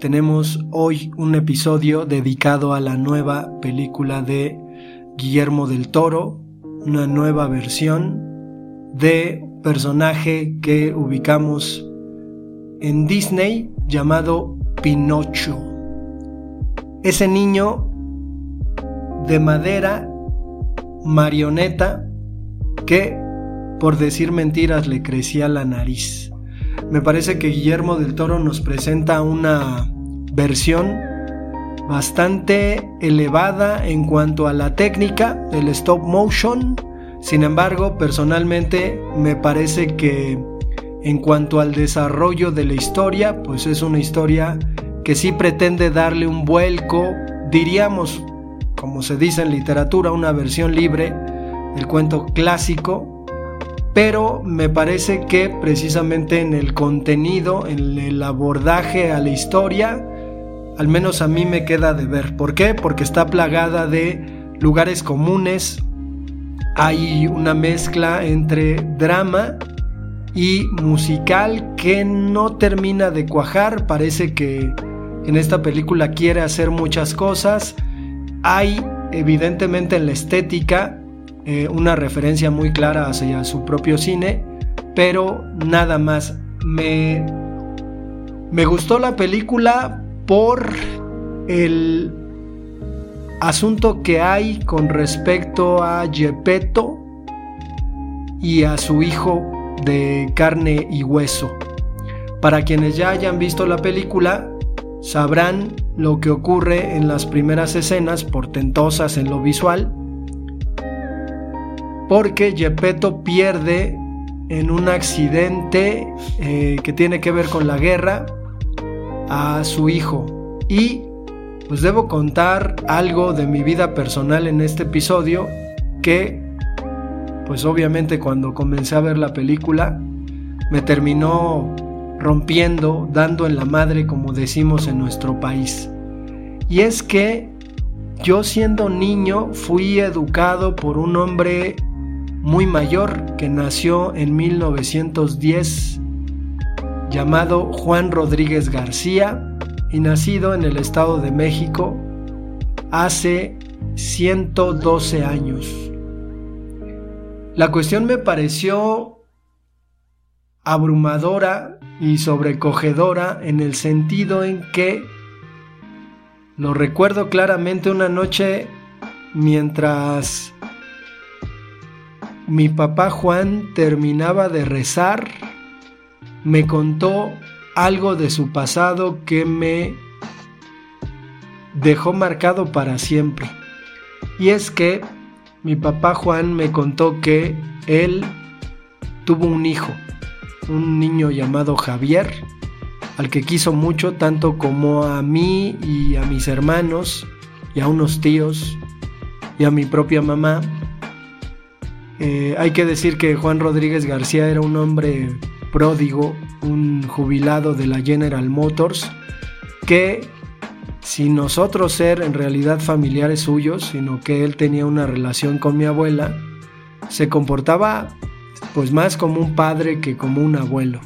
Tenemos hoy un episodio dedicado a la nueva película de Guillermo del Toro, una nueva versión de personaje que ubicamos en Disney llamado Pinocho. Ese niño de madera, marioneta, que por decir mentiras le crecía la nariz. Me parece que Guillermo del Toro nos presenta una versión bastante elevada en cuanto a la técnica del stop motion. Sin embargo, personalmente me parece que en cuanto al desarrollo de la historia, pues es una historia que sí pretende darle un vuelco, diríamos, como se dice en literatura, una versión libre del cuento clásico pero me parece que precisamente en el contenido, en el abordaje a la historia, al menos a mí me queda de ver. ¿Por qué? Porque está plagada de lugares comunes, hay una mezcla entre drama y musical que no termina de cuajar, parece que en esta película quiere hacer muchas cosas, hay evidentemente en la estética eh, una referencia muy clara hacia su propio cine, pero nada más. Me, me gustó la película por el asunto que hay con respecto a Gepetto y a su hijo de carne y hueso. Para quienes ya hayan visto la película, sabrán lo que ocurre en las primeras escenas portentosas en lo visual porque Gepetto pierde en un accidente eh, que tiene que ver con la guerra a su hijo. Y pues debo contar algo de mi vida personal en este episodio que pues obviamente cuando comencé a ver la película me terminó rompiendo, dando en la madre como decimos en nuestro país. Y es que yo siendo niño fui educado por un hombre muy mayor que nació en 1910, llamado Juan Rodríguez García y nacido en el Estado de México hace 112 años. La cuestión me pareció abrumadora y sobrecogedora en el sentido en que lo recuerdo claramente una noche mientras mi papá Juan terminaba de rezar, me contó algo de su pasado que me dejó marcado para siempre. Y es que mi papá Juan me contó que él tuvo un hijo, un niño llamado Javier, al que quiso mucho tanto como a mí y a mis hermanos y a unos tíos y a mi propia mamá eh, hay que decir que Juan Rodríguez García era un hombre pródigo, un jubilado de la General Motors, que sin nosotros ser en realidad familiares suyos, sino que él tenía una relación con mi abuela, se comportaba pues más como un padre que como un abuelo.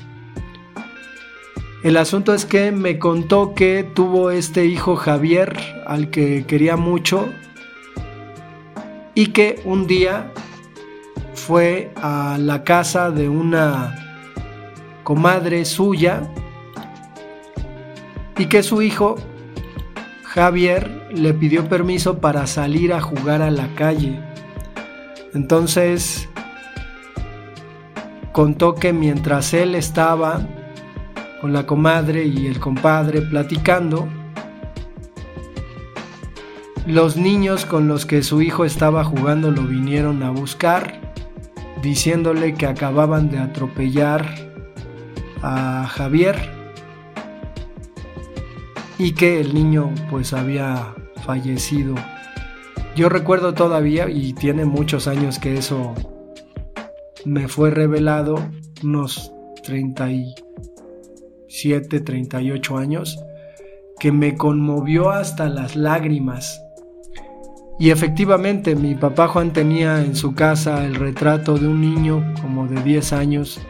El asunto es que me contó que tuvo este hijo Javier al que quería mucho y que un día fue a la casa de una comadre suya y que su hijo Javier le pidió permiso para salir a jugar a la calle. Entonces contó que mientras él estaba con la comadre y el compadre platicando, los niños con los que su hijo estaba jugando lo vinieron a buscar diciéndole que acababan de atropellar a Javier y que el niño pues había fallecido. Yo recuerdo todavía, y tiene muchos años que eso me fue revelado, unos 37, 38 años, que me conmovió hasta las lágrimas. Y efectivamente mi papá Juan tenía en su casa el retrato de un niño como de 10 años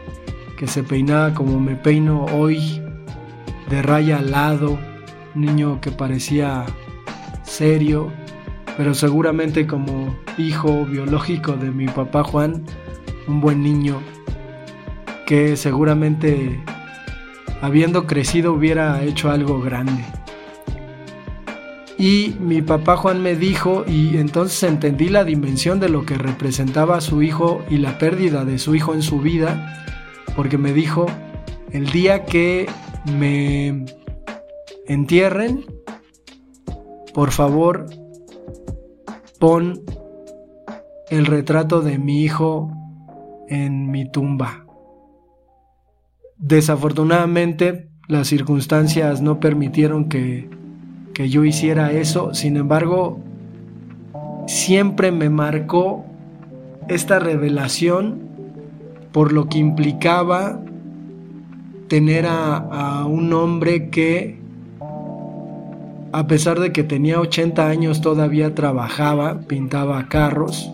que se peinaba como me peino hoy, de raya al lado, un niño que parecía serio, pero seguramente como hijo biológico de mi papá Juan, un buen niño que seguramente habiendo crecido hubiera hecho algo grande. Y mi papá Juan me dijo, y entonces entendí la dimensión de lo que representaba su hijo y la pérdida de su hijo en su vida, porque me dijo, el día que me entierren, por favor, pon el retrato de mi hijo en mi tumba. Desafortunadamente, las circunstancias no permitieron que, que yo hiciera eso, sin embargo, siempre me marcó esta revelación por lo que implicaba tener a, un hombre que a pesar de que tenía 80 años, todavía trabajaba, pintaba carros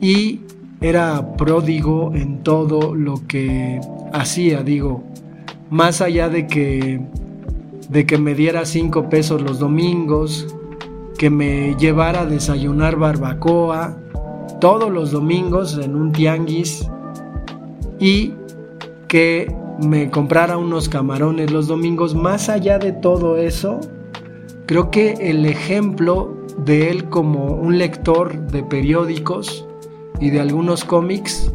y era pródigo en todo lo que hacía, digo, más allá de que de que me diera cinco pesos los domingos, que me llevara a desayunar barbacoa todos los domingos en un tianguis y que me comprara unos camarones los domingos, más allá de todo eso, Creo que el ejemplo de él como un lector de periódicos y de algunos cómics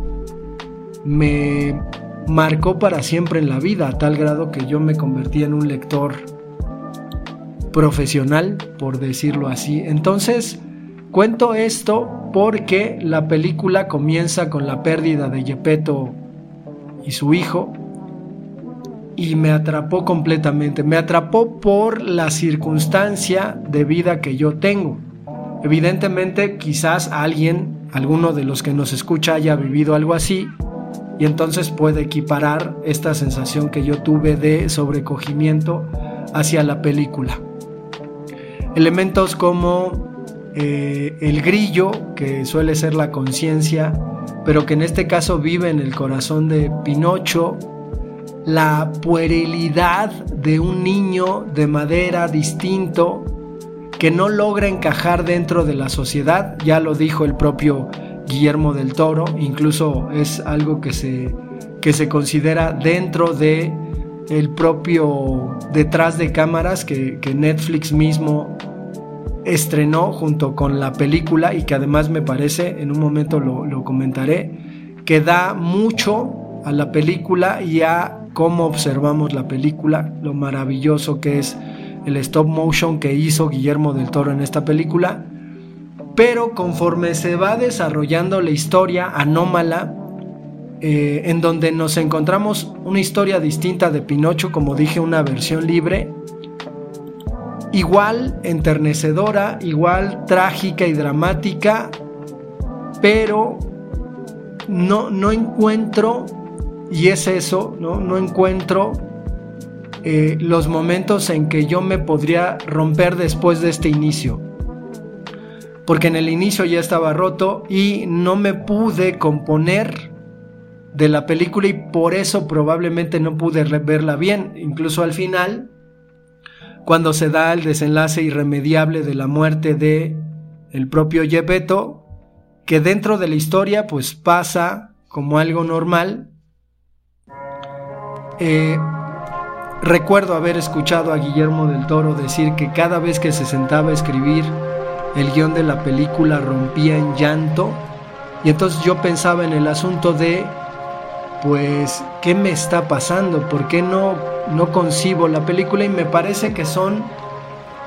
me marcó para siempre en la vida, a tal grado que yo me convertí en un lector profesional, por decirlo así. Entonces, cuento esto porque la película comienza con la pérdida de Gepetto y su hijo, y me atrapó completamente. Me atrapó por la circunstancia de vida que yo tengo. Evidentemente, quizás alguien, alguno de los que nos escucha, haya vivido algo así y entonces puede equiparar esta sensación que yo tuve de sobrecogimiento hacia la película. Elementos como eh, el grillo, que suele ser la conciencia, pero que en este caso vive en el corazón de Pinocho, la puerilidad de un niño de madera distinto que no logra encajar dentro de la sociedad, ya lo dijo el propio Guillermo del Toro, incluso es algo que se, que se considera dentro de el propio detrás de cámaras que, Netflix mismo estrenó junto con la película y que además me parece, en un momento lo, lo comentaré, que da mucho a la película y a cómo observamos la película, lo maravilloso que es el stop motion que hizo Guillermo del Toro en esta película. Pero conforme se va desarrollando la historia anómala, eh, en donde nos encontramos una historia distinta de Pinocho, como dije, una versión libre, igual enternecedora, igual trágica y dramática, pero no, no encuentro y es eso, ¿no? No encuentro eh, los momentos en que yo me podría romper después de este inicio. Porque en el inicio ya estaba roto y no me pude componer de la película y por eso probablemente no pude verla bien. Incluso al final, cuando se da el desenlace irremediable de la muerte de el propio Gepetto, que dentro de la historia pues pasa como algo normal, eh, recuerdo haber escuchado a Guillermo del Toro decir que cada vez que se sentaba a escribir el guion de la película rompía en llanto. Y entonces yo pensaba en el asunto de, pues, ¿qué me está pasando? ¿Por qué no, no concibo la película? Y me parece que son,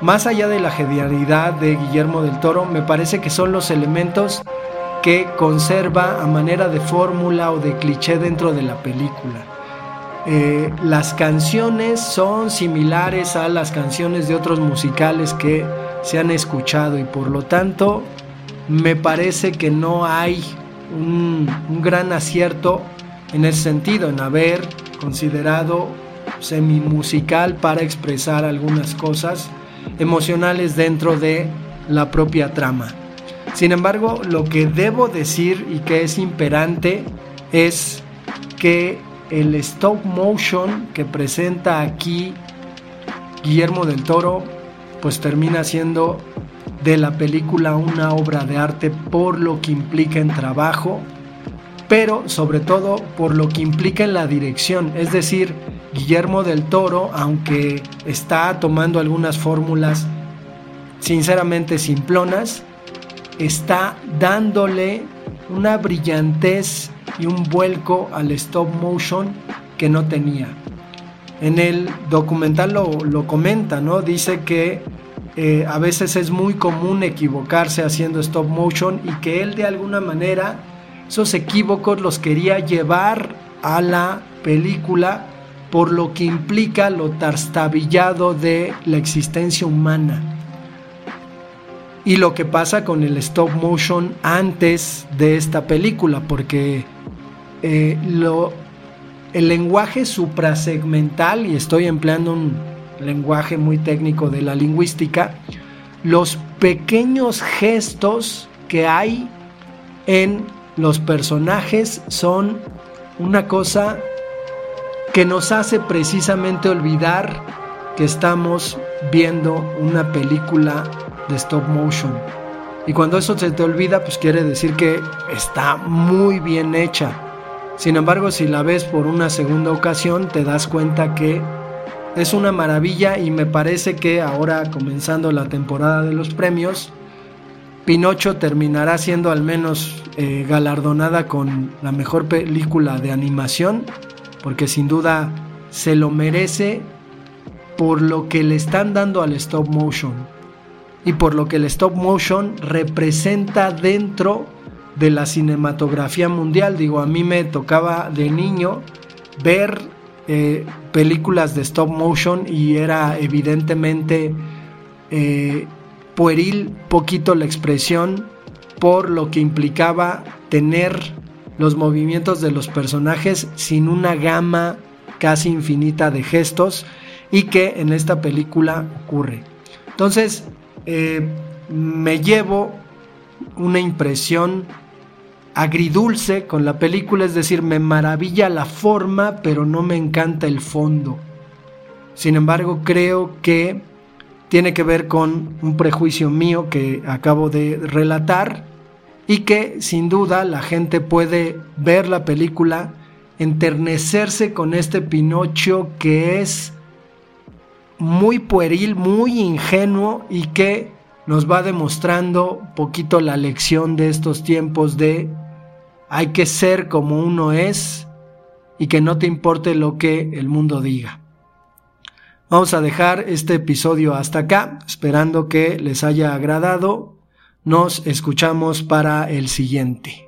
más allá de la genialidad de Guillermo del Toro, me parece que son los elementos que conserva a manera de fórmula o de cliché dentro de la película. Eh, las canciones son similares a las canciones de otros musicales que se han escuchado y por lo tanto me parece que no hay un, gran acierto en ese sentido, en haber considerado semi musical para expresar algunas cosas emocionales dentro de la propia trama. Sin embargo, lo que debo decir y que es imperante es que el stop motion que presenta aquí Guillermo del Toro, pues termina siendo de la película una obra de arte por lo que implica en trabajo, pero sobre todo por lo que implica en la dirección. Es decir, Guillermo del Toro, aunque está tomando algunas fórmulas sinceramente simplonas, está dándole una brillantez y un vuelco al stop motion que no tenía. En el documental lo, comenta, ¿no? Dice que eh, a veces es muy común equivocarse haciendo stop motion y que él de alguna manera esos equívocos los quería llevar a la película por lo que implica lo trastabillado de la existencia humana. Y lo que pasa con el stop motion antes de esta película, porque eh, lo, el lenguaje suprasegmental, y estoy empleando un lenguaje muy técnico de la lingüística, los pequeños gestos que hay en los personajes son una cosa que nos hace precisamente olvidar que estamos viendo una película de stop motion. Y cuando eso se te olvida, pues quiere decir que está muy bien hecha. Sin embargo, si la ves por una segunda ocasión, te das cuenta que es una maravilla y me parece que ahora comenzando la temporada de los premios, Pinocho terminará siendo al menos eh, galardonada con la mejor película de animación porque sin duda se lo merece por lo que le están dando al stop motion. Y por lo que el stop motion representa dentro de la cinematografía mundial. Digo, a mí me tocaba de niño ver eh, películas de stop motion y era evidentemente eh, pueril poquito la expresión por lo que implicaba tener los movimientos de los personajes sin una gama casi infinita de gestos y que en esta película ocurre. Entonces, eh, me llevo una impresión agridulce con la película, es decir, me maravilla la forma, pero no me encanta el fondo. Sin embargo, creo que tiene que ver con un prejuicio mío que acabo de relatar y que sin duda la gente puede ver la película, enternecerse con este Pinocho que es muy pueril, muy ingenuo y que nos va demostrando poquito la lección de estos tiempos de hay que ser como uno es y que no te importe lo que el mundo diga. Vamos a dejar este episodio hasta acá, esperando que les haya agradado nos escuchamos para el siguiente.